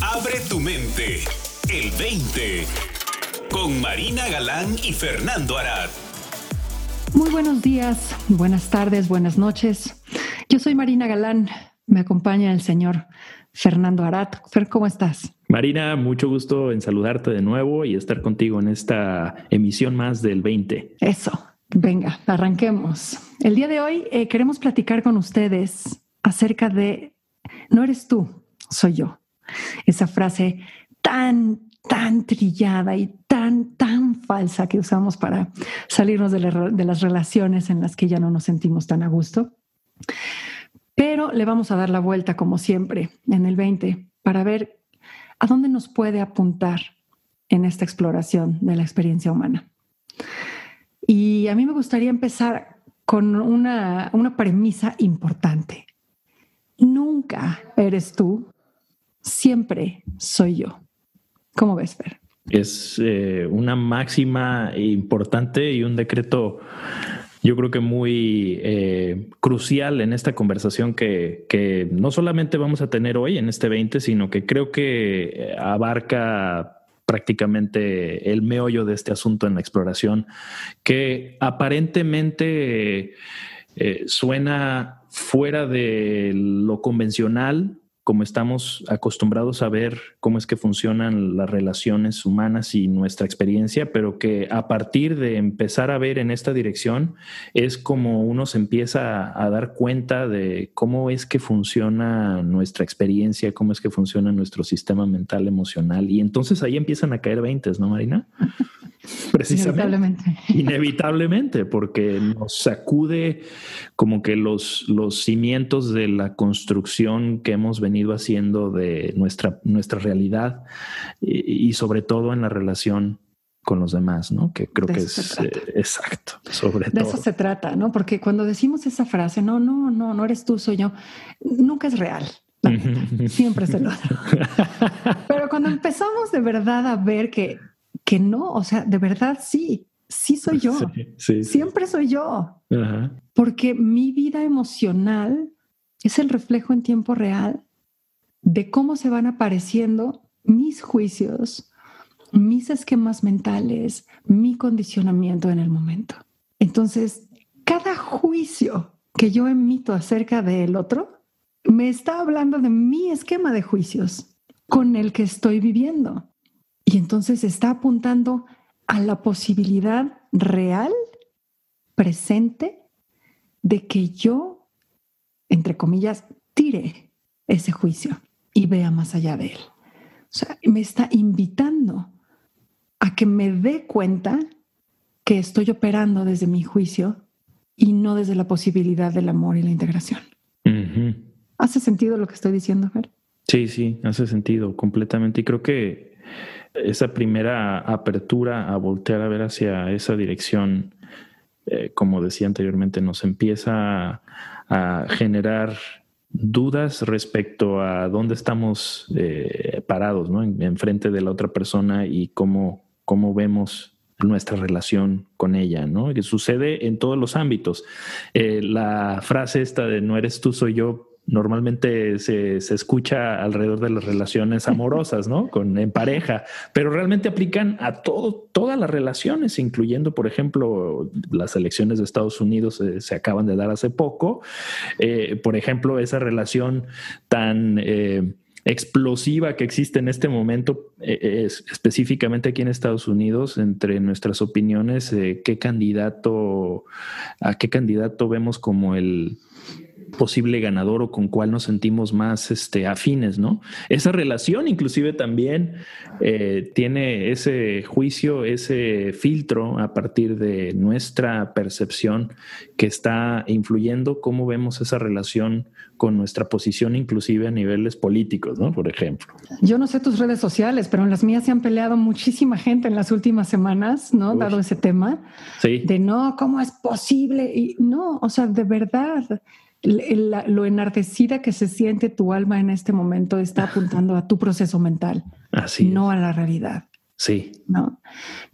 Abre tu mente. El 20. Con Marina Galán y Fernando Arad. Muy buenos días, buenas tardes, buenas noches. Yo soy Marina Galán. Me acompaña el señor Fernando Arad. Fer, ¿cómo estás? Marina, mucho gusto en saludarte de nuevo y estar contigo en esta emisión más del 20. Eso, venga, arranquemos. El día de hoy eh, queremos platicar con ustedes acerca de no eres tú, soy yo. Esa frase tan, tan trillada y tan, tan falsa que usamos para salirnos de, de las relaciones en las que ya no nos sentimos tan a gusto. Pero le vamos a dar la vuelta, como siempre, en el 20, para ver a dónde nos puede apuntar en esta exploración de la experiencia humana. Y a mí me gustaría empezar con una, una premisa importante. Nunca eres tú, siempre soy yo. ¿Cómo ves, Fer? Es eh, una máxima importante y un decreto yo creo que muy eh, crucial en esta conversación que, que, no solamente vamos a tener hoy en este 20, sino que creo que eh, abarca prácticamente el meollo de este asunto en la exploración, que aparentemente suena fuera de lo convencional, como estamos acostumbrados a ver cómo es que funcionan las relaciones humanas y nuestra experiencia, pero que a partir de empezar a ver en esta dirección es como uno se empieza a dar cuenta de cómo es que funciona nuestra experiencia, cómo es que funciona nuestro sistema mental emocional. Y entonces ahí empiezan a caer veintes, ¿no, Marina? Precisamente. Inevitablemente. Inevitablemente, porque nos sacude como que los, los cimientos de la construcción que hemos venido haciendo de nuestra, nuestra realidad y, sobre todo en la relación con los demás, ¿no? Que creo que es eh, exacto, sobre de todo. eso se trata, ¿no? Porque cuando decimos esa frase, no, no, no, no eres tú, soy yo, nunca es real. Siempre es el otro. Pero cuando empezamos de verdad a ver que que no, o sea, de verdad sí, sí soy yo. Siempre soy yo. Porque mi vida emocional es el reflejo en tiempo real de cómo se van apareciendo mis juicios, mis esquemas mentales, mi condicionamiento en el momento. Entonces, cada juicio que yo emito acerca del otro me está hablando de mi esquema de juicios con el que estoy viviendo. Y entonces está apuntando a la posibilidad real, presente, de que yo, entre comillas, tire ese juicio y vea más allá de él. O sea, me está invitando a que me dé cuenta que estoy operando desde mi juicio y no desde la posibilidad del amor y la integración. ¿Hace sentido lo que estoy diciendo, Fer? Sí, sí, hace sentido completamente. Y creo que esa primera apertura a voltear a ver hacia esa dirección, eh, como decía anteriormente, nos empieza a, generar dudas respecto a dónde estamos eh, parados, ¿no? Enfrente de la otra persona y cómo, cómo vemos nuestra relación con ella, ¿no? Que sucede en todos los ámbitos. Eh, la frase esta de no eres tú, soy yo, normalmente se, escucha alrededor de las relaciones amorosas, ¿no? Con, en pareja, pero realmente aplican a todo, todas las relaciones, incluyendo, por ejemplo, las elecciones de Estados Unidos eh, se acaban de dar hace poco. Eh, por ejemplo, esa relación tan... Eh, explosiva que existe en este momento, es, específicamente aquí en Estados Unidos, entre nuestras opiniones, qué candidato, a qué candidato vemos como el, posible ganador o con cuál nos sentimos más este, afines, ¿no? Esa relación inclusive también eh, tiene ese juicio, ese filtro a partir de nuestra percepción que está influyendo cómo vemos esa relación con nuestra posición inclusive a niveles políticos, ¿no? Por ejemplo. Yo no sé tus redes sociales, pero en las mías se han peleado muchísima gente en las últimas semanas, ¿no? Dado ese tema. Sí. De no, ¿cómo es posible? Y no, o sea, de verdad lo enardecida que se siente tu alma en este momento está apuntando a tu proceso mental, Así no a la realidad. Sí. No.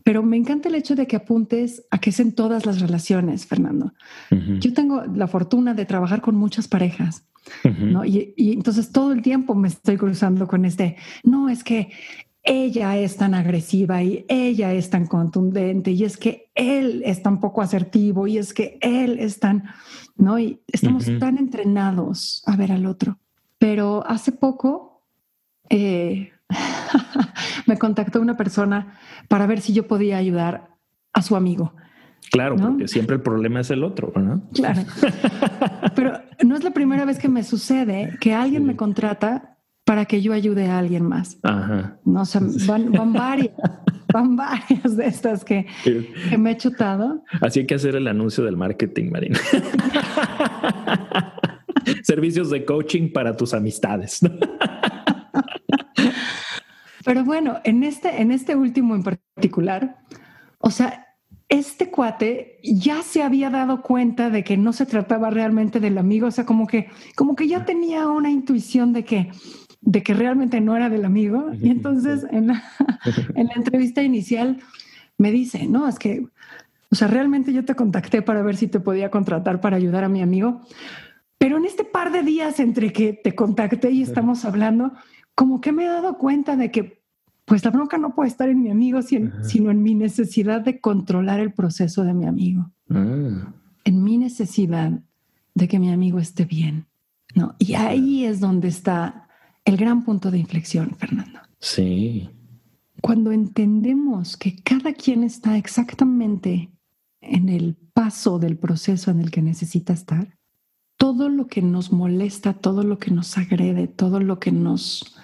Pero me encanta el hecho de que apuntes a que es en todas las relaciones, Fernando. Yo tengo la fortuna de trabajar con muchas parejas ¿no? Y, y, entonces todo el tiempo me estoy cruzando con este, no, es que ella es tan agresiva y ella es tan contundente y es que él es tan poco asertivo y es que él es tan, ¿no? Y estamos tan entrenados a ver al otro. Pero hace poco eh, me contactó una persona para ver si yo podía ayudar a su amigo. Claro, porque siempre el problema es el otro, ¿no? Claro. Pero no es la primera vez que me sucede que alguien me contrata para que yo ayude a alguien más. Ajá. No, o van, varias, van varias de estas que, que, me he chutado. Así hay que hacer el anuncio del marketing, Marina. Servicios de coaching para tus amistades. Pero bueno, en este, en este último en particular, o sea, este cuate ya se había dado cuenta de que no se trataba realmente del amigo, o sea, como que, como que ya tenía una intuición de que de que realmente no era del amigo. Y entonces en la, en la entrevista inicial me dice, no, es que, o sea, realmente yo te contacté para ver si te podía contratar para ayudar a mi amigo. Pero en este par de días entre que te contacté y estamos hablando, como que me he dado cuenta de que pues la bronca no puede estar en mi amigo, sino en mi necesidad de controlar el proceso de mi amigo. Ah. En mi necesidad de que mi amigo esté bien. ¿no? Y ahí es donde está el gran punto de inflexión, Fernando. Sí. Cuando entendemos que cada quien está exactamente en el paso del proceso en el que necesita estar, todo lo que nos molesta, todo lo que nos agrede, todo lo que nos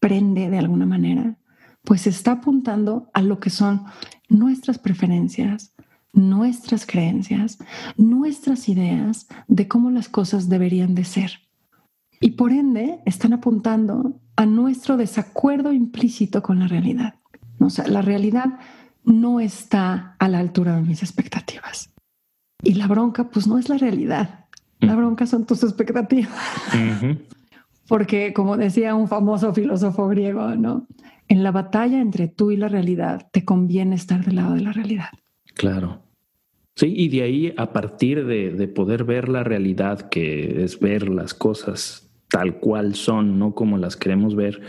prende de alguna manera, pues está apuntando a lo que son nuestras preferencias, nuestras creencias, nuestras ideas de cómo las cosas deberían de ser. Y por ende están apuntando a nuestro desacuerdo implícito con la realidad. O sea, la realidad no está a la altura de mis expectativas. Y la bronca, pues no es la realidad. La bronca son tus expectativas. Porque, como decía un famoso filósofo griego, ¿no? En la batalla entre tú y la realidad, te conviene estar del lado de la realidad. Claro. Sí, y de ahí, a partir de, de poder ver la realidad, que es ver las cosas tal cual son, no como las queremos ver,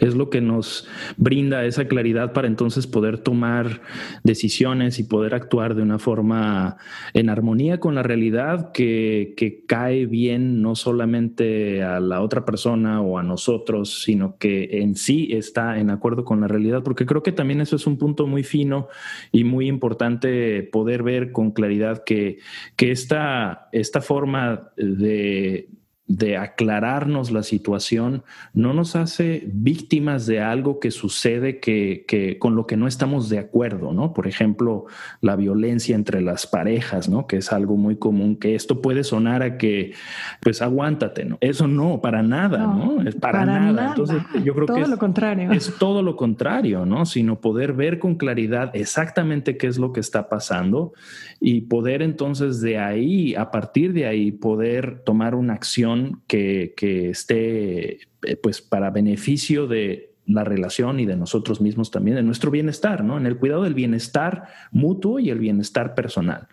es lo que nos brinda esa claridad para entonces poder tomar decisiones y poder actuar de una forma en armonía con la realidad que, cae bien no solamente a la otra persona o a nosotros, sino que en sí está en acuerdo con la realidad, porque creo que también eso es un punto muy fino y muy importante poder ver con claridad que, que esta, esta forma de de aclararnos la situación no nos hace víctimas de algo que sucede que, que, con lo que no estamos de acuerdo, ¿no? Por ejemplo, la violencia entre las parejas, ¿no? Que es algo muy común, que esto puede sonar a que, pues aguántate, ¿no? Eso no, para nada, ¿no? Es para, nada. Entonces, yo creo todo que es, lo contrario. es todo lo contrario, ¿no? Sino poder ver con claridad exactamente qué es lo que está pasando y poder entonces de ahí, a partir de ahí, poder tomar una acción que, esté eh, pues para beneficio de la relación y de nosotros mismos también, de nuestro bienestar, ¿no? En el cuidado del bienestar mutuo y el bienestar personal.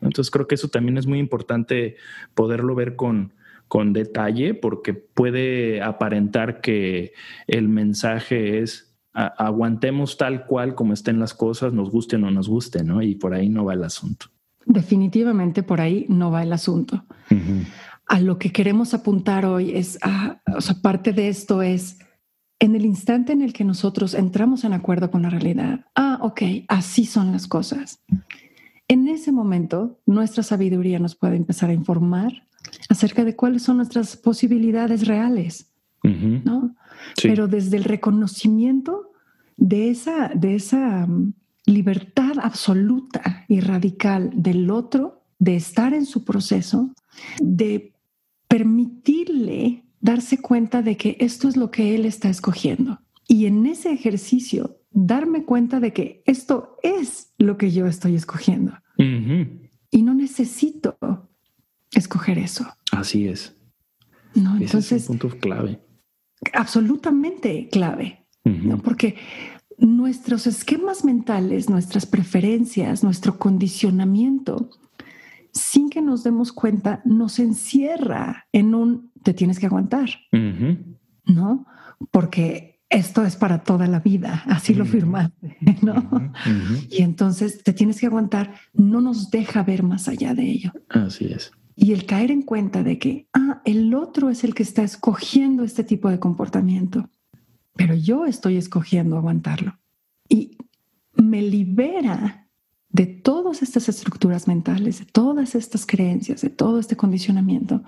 Entonces creo que eso también es muy importante poderlo ver con, con detalle porque puede aparentar que el mensaje es aguantemos tal cual como estén las cosas, nos guste o no nos guste, ¿no? Y por ahí no va el asunto. Definitivamente por ahí no va el asunto a lo que queremos apuntar hoy es, a, o sea, parte de esto es, en el instante en el que nosotros entramos en acuerdo con la realidad, ah, ok, así son las cosas. En ese momento, nuestra sabiduría nos puede empezar a informar acerca de cuáles son nuestras posibilidades reales, ¿no? Pero desde el reconocimiento de esa, de esa mm, libertad absoluta y radical del otro, de estar en su proceso, de permitirle darse cuenta de que esto es lo que él está escogiendo. Y en ese ejercicio, darme cuenta de que esto es lo que yo estoy escogiendo. Y no necesito escoger eso. Así es. No, entonces. es un punto clave. Absolutamente clave. Porque nuestros esquemas mentales, nuestras preferencias, nuestro condicionamiento sin que nos demos cuenta, nos encierra en un te tienes que aguantar, ¿no? Porque esto es para toda la vida, así lo firmaste, ¿no? Y entonces te tienes que aguantar, no nos deja ver más allá de ello. Así es. Y el caer en cuenta de que, ah, el otro es el que está escogiendo este tipo de comportamiento, pero yo estoy escogiendo aguantarlo. Y me libera de todas estas estructuras mentales, de todas estas creencias, de todo este condicionamiento,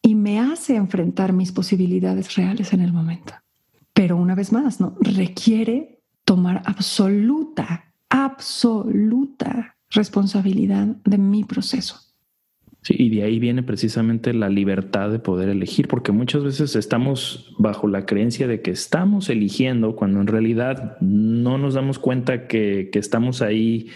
y me hace enfrentar mis posibilidades reales en el momento. Pero una vez más, ¿no? Requiere tomar absoluta, absoluta responsabilidad de mi proceso. Sí, y de ahí viene precisamente la libertad de poder elegir, porque muchas veces estamos bajo la creencia de que estamos eligiendo cuando en realidad no nos damos cuenta que, estamos ahí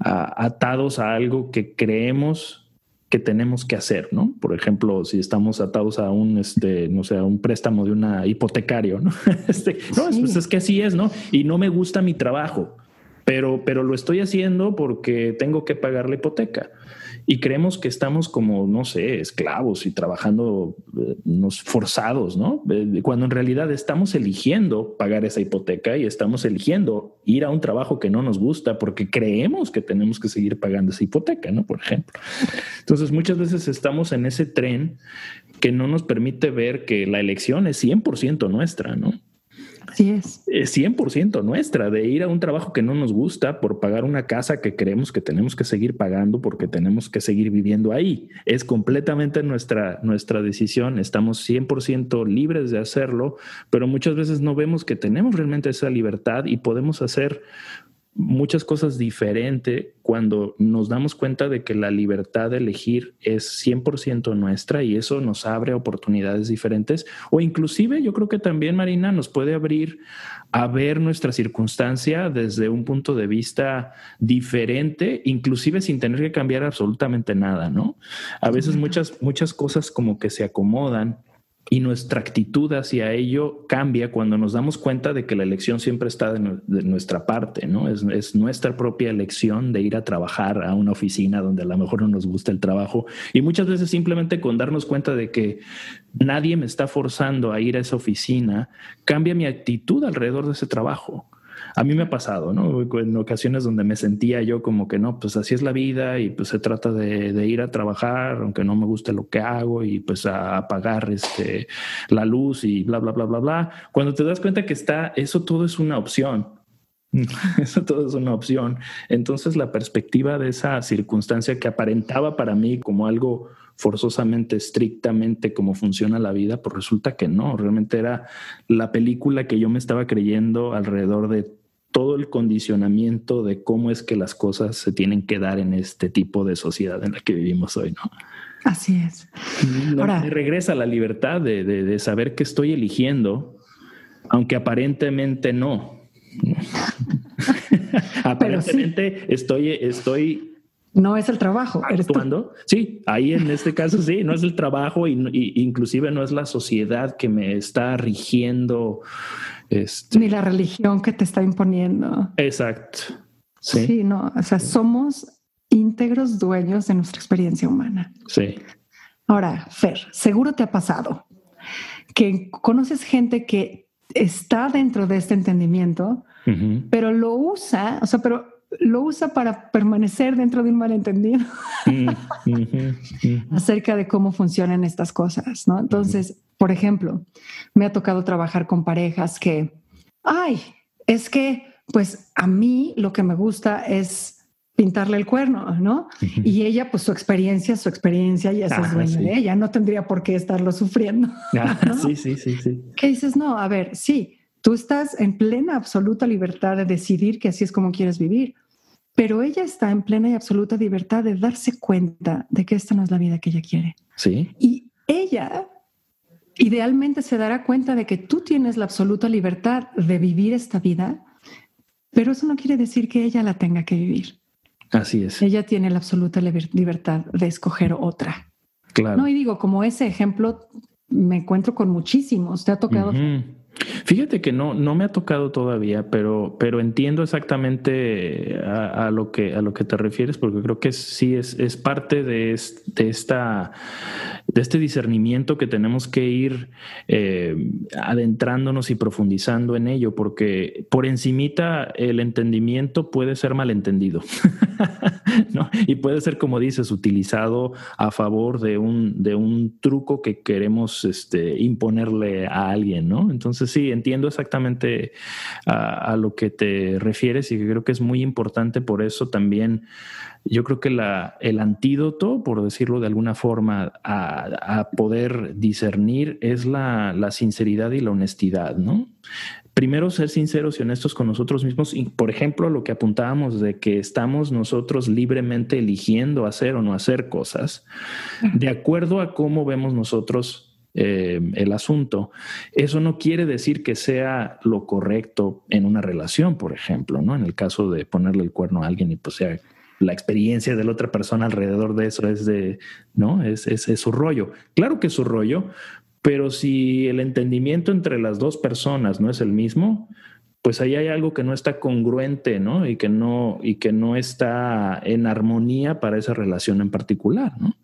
atados a algo que creemos que tenemos que hacer, ¿no? Por ejemplo, si estamos atados a un, este, no sé, a un préstamo de una hipotecario, ¿no? Este, no, pues es que así es, ¿no? Y no me gusta mi trabajo, pero, pero lo estoy haciendo porque tengo que pagar la hipoteca y creemos que estamos como, no sé, esclavos y trabajando eh, nos forzados, ¿no? Eh, cuando en realidad estamos eligiendo pagar esa hipoteca y estamos eligiendo ir a un trabajo que no nos gusta porque creemos que tenemos que seguir pagando esa hipoteca, ¿no? Por ejemplo. Entonces, muchas veces estamos en ese tren que no nos permite ver que la elección es 100% nuestra, ¿no? Así es. Es 100% nuestra, de ir a un trabajo que no nos gusta por pagar una casa que creemos que tenemos que seguir pagando porque tenemos que seguir viviendo ahí. Es completamente nuestra, nuestra decisión, estamos 100% libres de hacerlo, pero muchas veces no vemos que tenemos realmente esa libertad y podemos hacer muchas cosas diferentes cuando nos damos cuenta de que la libertad de elegir es 100% nuestra y eso nos abre oportunidades diferentes o inclusive yo creo que también Marina nos puede abrir a ver nuestra circunstancia desde un punto de vista diferente, inclusive sin tener que cambiar absolutamente nada, ¿no? A veces muchas muchas cosas como que se acomodan y nuestra actitud hacia ello cambia cuando nos damos cuenta de que la elección siempre está de, nuestra parte, ¿no? Es, es, nuestra propia elección de ir a trabajar a una oficina donde a lo mejor no nos gusta el trabajo. Y muchas veces simplemente con darnos cuenta de que nadie me está forzando a ir a esa oficina, cambia mi actitud alrededor de ese trabajo a mí me ha pasado, ¿no? En ocasiones donde me sentía yo como que no, pues así es la vida y pues se trata de, ir a trabajar, aunque no me guste lo que hago y pues a apagar este, la luz y bla, bla, bla, bla, bla. Cuando te das cuenta que está, eso todo es una opción. Eso todo es una opción. Entonces la perspectiva de esa circunstancia que aparentaba para mí como algo forzosamente, estrictamente como funciona la vida, pues resulta que no, realmente era la película que yo me estaba creyendo alrededor de todo el condicionamiento de cómo es que las cosas se tienen que dar en este tipo de sociedad en la que vivimos hoy, ¿no? Así es. Ahora regresa la libertad de, saber que estoy eligiendo, aunque aparentemente no. aparentemente estoy, estoy no es el trabajo. Actuando. Sí, ahí en este caso sí, no es el trabajo y, inclusive no es la sociedad que me está rigiendo este, Ni la religión que te está imponiendo. Exacto. Sí. no, o sea, somos íntegros dueños de nuestra experiencia humana. Sí. Ahora, Fer, seguro te ha pasado que conoces gente que está dentro de este entendimiento, pero lo usa, o sea, pero lo usa para permanecer dentro de un malentendido mm, acerca de cómo funcionan estas cosas, ¿no? Entonces, por ejemplo, me ha tocado trabajar con parejas que, ay, es que, pues a mí lo que me gusta es pintarle el cuerno, ¿no? Y ella, pues su experiencia, su experiencia, y esa es dueña de ella, no tendría por qué estarlo sufriendo. Sí, sí, sí, sí. ¿Qué dices? No, a ver, sí, tú estás en plena, absoluta libertad de decidir que así es como quieres vivir, pero ella está en plena y absoluta libertad de darse cuenta de que esta no es la vida que ella quiere. Sí. Y ella idealmente se dará cuenta de que tú tienes la absoluta libertad de vivir esta vida, pero eso no quiere decir que ella la tenga que vivir. Así es. Ella tiene la absoluta libertad de escoger otra. Claro. No, y digo, como ese ejemplo me encuentro con muchísimos. ¿Te ha tocado? Fíjate que no, no me ha tocado todavía, pero, pero entiendo exactamente a, lo que, a lo que te refieres, porque creo que sí es, es parte de, esta, de este discernimiento que tenemos que ir eh, adentrándonos y profundizando en ello, porque por encimita el entendimiento puede ser malentendido. Y puede ser, como dices, utilizado a favor de un, de un truco que queremos este, imponerle a alguien, ¿no? Entonces sí, entiendo exactamente a, lo que te refieres y creo que es muy importante por eso también. Yo creo que el antídoto, por decirlo de alguna forma, a, poder discernir es la, la, sinceridad y la honestidad, ¿no? primero ser sinceros y honestos con nosotros mismos y, por ejemplo, lo que apuntábamos de que estamos nosotros libremente eligiendo hacer o no hacer cosas, de acuerdo a cómo vemos nosotros eh, el asunto. Eso no quiere decir que sea lo correcto en una relación, por ejemplo, ¿no? En el caso de ponerle el cuerno a alguien y pues sea la experiencia de la otra persona alrededor de eso es de, ¿no? Es, es, su rollo. Claro que es su rollo, pero si el entendimiento entre las dos personas no es el mismo, pues ahí hay algo que no está congruente, ¿no? Y que no, y que no está en armonía para esa relación en particular, ¿no?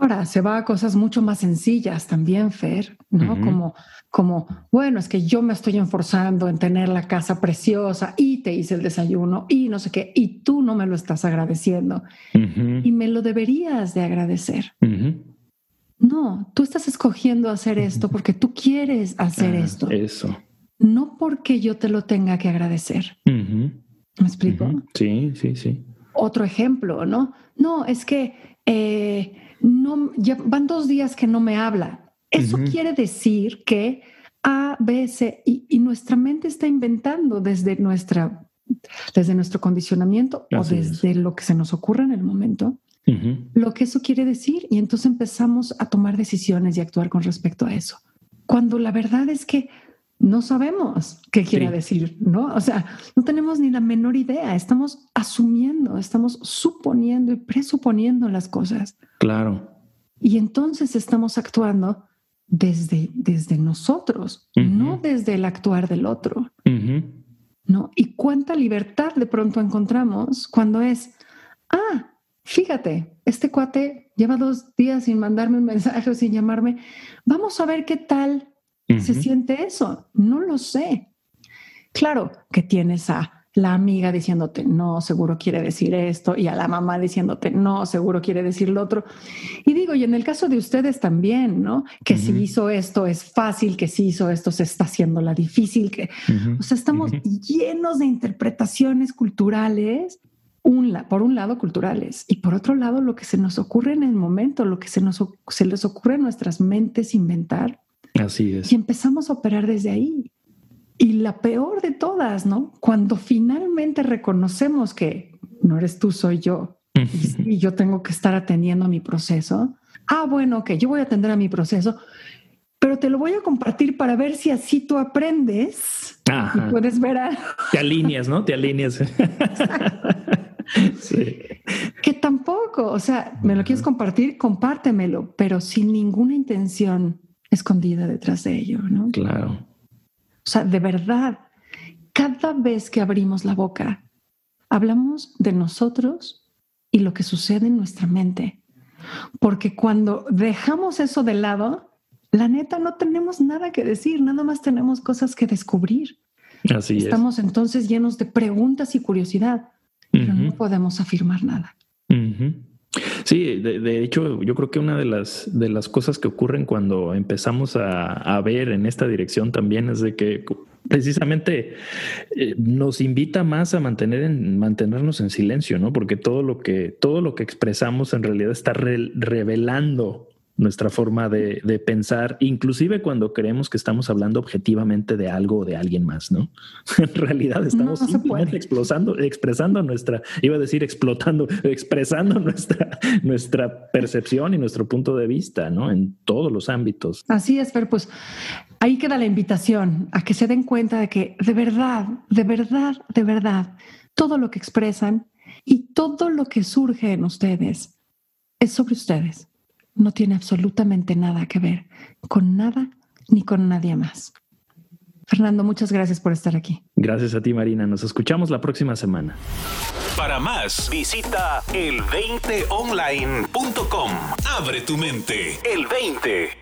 Ahora se va a cosas mucho más sencillas también, Fer, ¿no? Como, como, bueno, es que yo me estoy enforzando en tener la casa preciosa y te hice el desayuno y no sé qué, y tú no me lo estás agradeciendo. Y me lo deberías de agradecer. No, tú estás escogiendo hacer esto porque tú quieres hacer ah, esto. Eso. No porque yo te lo tenga que agradecer. ¿Me explico? Sí, sí, sí. Otro ejemplo, ¿no? No, es que eh, no, ya van dos días que no me habla. Eso quiere decir que A, B, C, y, y, nuestra mente está inventando desde, nuestra, desde nuestro condicionamiento o desde lo que se nos ocurre en el momento lo que eso quiere decir y entonces empezamos a tomar decisiones y actuar con respecto a eso. Cuando la verdad es que no sabemos qué quiere decir, ¿no? O sea, no tenemos ni la menor idea, estamos asumiendo, estamos suponiendo y presuponiendo las cosas. Claro. Y entonces estamos actuando desde, desde nosotros, no desde el actuar del otro. ¿No? Y cuánta libertad de pronto encontramos cuando es, ah, fíjate, este cuate lleva dos días sin mandarme un mensaje o sin llamarme, vamos a ver qué tal se siente eso. No lo sé. Claro que tienes a la amiga diciéndote, no, seguro quiere decir esto, y a la mamá diciéndote, no, seguro quiere decir lo otro. Y digo, y en el caso de ustedes también, ¿no? Que si hizo esto es fácil, que si hizo esto se está haciendo la difícil, que, o sea, estamos llenos de interpretaciones culturales por un lado culturales y por otro lado lo que se nos ocurre en el momento, lo que se, nos, se les ocurre en nuestras mentes inventar. Así es. Y empezamos a operar desde ahí. Y la peor de todas, ¿no? Cuando finalmente reconocemos que no eres tú, soy yo, y, yo tengo que estar atendiendo a mi proceso. Ah, bueno, que yo voy a atender a mi proceso, pero te lo voy a compartir para ver si así tú aprendes y puedes ver a... Te alineas, ¿no? Te alineas. Que tampoco, o sea, me lo quieres compartir, compártemelo, pero sin ninguna intención escondida detrás de ello, ¿no? Claro. O sea, de verdad, cada vez que abrimos la boca, hablamos de nosotros y lo que sucede en nuestra mente. Porque cuando dejamos eso de lado, la neta no tenemos nada que decir, nada más tenemos cosas que descubrir. Así Estamos entonces llenos de preguntas y curiosidad pero no podemos afirmar nada. Sí, de, hecho, yo creo que una de las, de las cosas que ocurren cuando empezamos a, ver en esta dirección también es de que precisamente eh, nos invita más a mantener en, mantenernos en silencio, ¿no? Porque todo lo que, todo lo que expresamos en realidad está revelando nuestra forma de, pensar, inclusive cuando creemos que estamos hablando objetivamente de algo o de alguien más, ¿no? en realidad estamos simplemente explosando, expresando nuestra, iba a decir explotando, expresando nuestra, nuestra percepción y nuestro punto de vista, ¿no? En todos los ámbitos. Así es, Fer, pues ahí queda la invitación a que se den cuenta de que de verdad, de verdad, de verdad, todo lo que expresan y todo lo que surge en ustedes es sobre ustedes no tiene absolutamente nada que ver con nada ni con nadie más. Fernando, muchas gracias por estar aquí. Gracias a ti, Marina. Nos escuchamos la próxima semana. Para más, visita el20online.com. Abre tu mente. El 20.